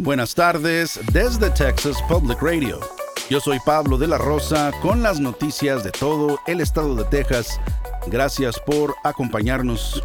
Buenas tardes desde Texas Public Radio. Yo soy Pablo de la Rosa con las noticias de todo el estado de Texas. Gracias por acompañarnos.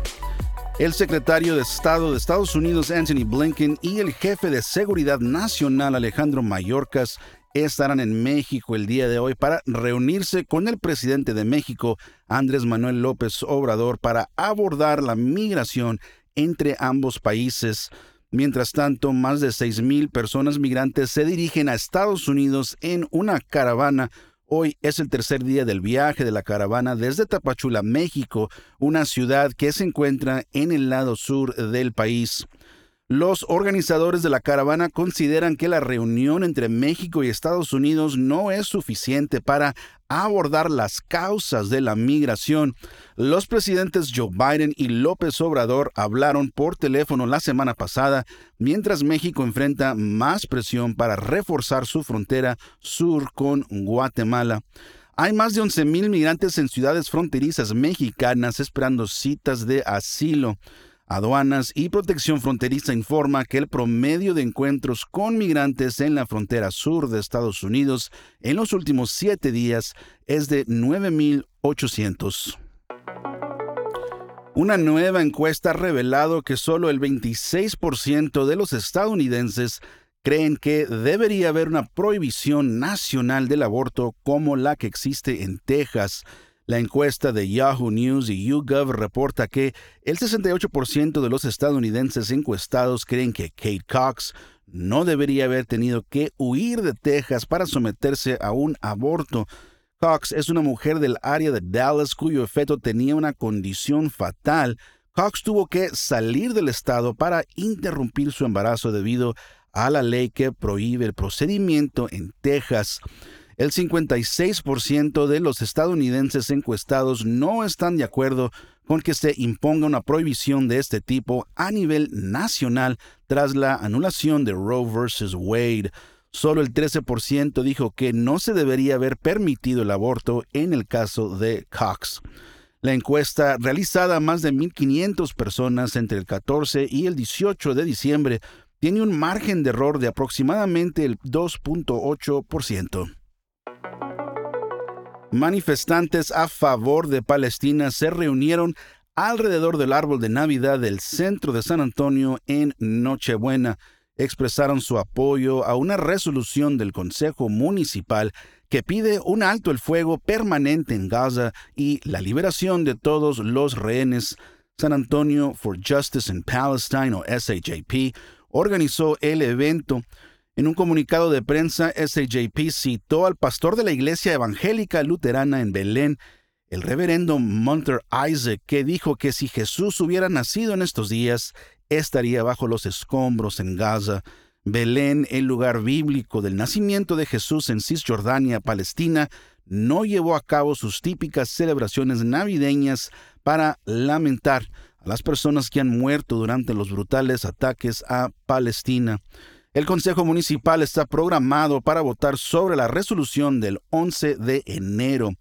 El secretario de Estado de Estados Unidos, Anthony Blinken, y el jefe de Seguridad Nacional, Alejandro Mayorkas, estarán en México el día de hoy para reunirse con el presidente de México, Andrés Manuel López Obrador, para abordar la migración entre ambos países. Mientras tanto, más de 6.000 personas migrantes se dirigen a Estados Unidos en una caravana. Hoy es el tercer día del viaje de la caravana desde Tapachula, México, una ciudad que se encuentra en el lado sur del país. Los organizadores de la caravana consideran que la reunión entre México y Estados Unidos no es suficiente para abordar las causas de la migración. Los presidentes Joe Biden y López Obrador hablaron por teléfono la semana pasada, mientras México enfrenta más presión para reforzar su frontera sur con Guatemala. Hay más de 11.000 migrantes en ciudades fronterizas mexicanas esperando citas de asilo. Aduanas y Protección Fronteriza informa que el promedio de encuentros con migrantes en la frontera sur de Estados Unidos en los últimos siete días es de 9.800. Una nueva encuesta ha revelado que solo el 26% de los estadounidenses creen que debería haber una prohibición nacional del aborto como la que existe en Texas. La encuesta de Yahoo News y YouGov reporta que el 68% de los estadounidenses encuestados creen que Kate Cox no debería haber tenido que huir de Texas para someterse a un aborto. Cox es una mujer del área de Dallas cuyo feto tenía una condición fatal. Cox tuvo que salir del estado para interrumpir su embarazo debido a la ley que prohíbe el procedimiento en Texas. El 56% de los estadounidenses encuestados no están de acuerdo con que se imponga una prohibición de este tipo a nivel nacional tras la anulación de Roe vs. Wade. Solo el 13% dijo que no se debería haber permitido el aborto en el caso de Cox. La encuesta, realizada a más de 1.500 personas entre el 14 y el 18 de diciembre, tiene un margen de error de aproximadamente el 2.8%. Manifestantes a favor de Palestina se reunieron alrededor del árbol de Navidad del centro de San Antonio en Nochebuena. Expresaron su apoyo a una resolución del Consejo Municipal que pide un alto el fuego permanente en Gaza y la liberación de todos los rehenes. San Antonio for Justice in Palestine o SHAP organizó el evento. En un comunicado de prensa, SJP citó al pastor de la Iglesia Evangélica Luterana en Belén, el reverendo Munter Isaac, que dijo que si Jesús hubiera nacido en estos días, estaría bajo los escombros en Gaza. Belén, el lugar bíblico del nacimiento de Jesús en Cisjordania, Palestina, no llevó a cabo sus típicas celebraciones navideñas para lamentar a las personas que han muerto durante los brutales ataques a Palestina. El Consejo Municipal está programado para votar sobre la resolución del 11 de enero.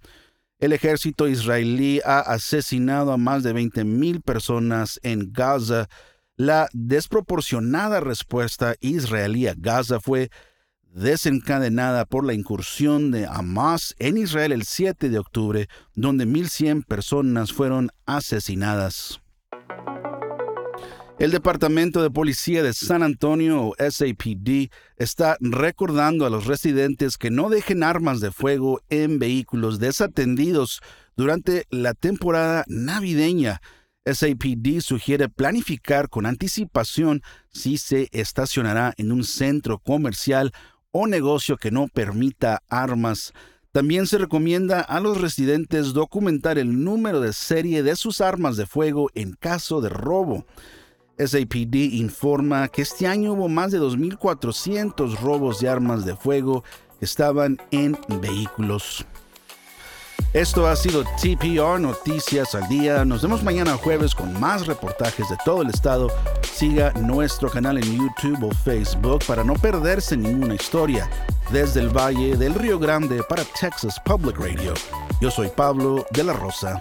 El ejército israelí ha asesinado a más de 20.000 personas en Gaza. La desproporcionada respuesta israelí a Gaza fue desencadenada por la incursión de Hamas en Israel el 7 de octubre, donde 1.100 personas fueron asesinadas. El Departamento de Policía de San Antonio, o SAPD, está recordando a los residentes que no dejen armas de fuego en vehículos desatendidos durante la temporada navideña. SAPD sugiere planificar con anticipación si se estacionará en un centro comercial o negocio que no permita armas. También se recomienda a los residentes documentar el número de serie de sus armas de fuego en caso de robo. SAPD informa que este año hubo más de 2.400 robos de armas de fuego que estaban en vehículos. Esto ha sido TPR Noticias al Día. Nos vemos mañana jueves con más reportajes de todo el estado. Siga nuestro canal en YouTube o Facebook para no perderse ninguna historia. Desde el Valle del Río Grande para Texas Public Radio. Yo soy Pablo de la Rosa.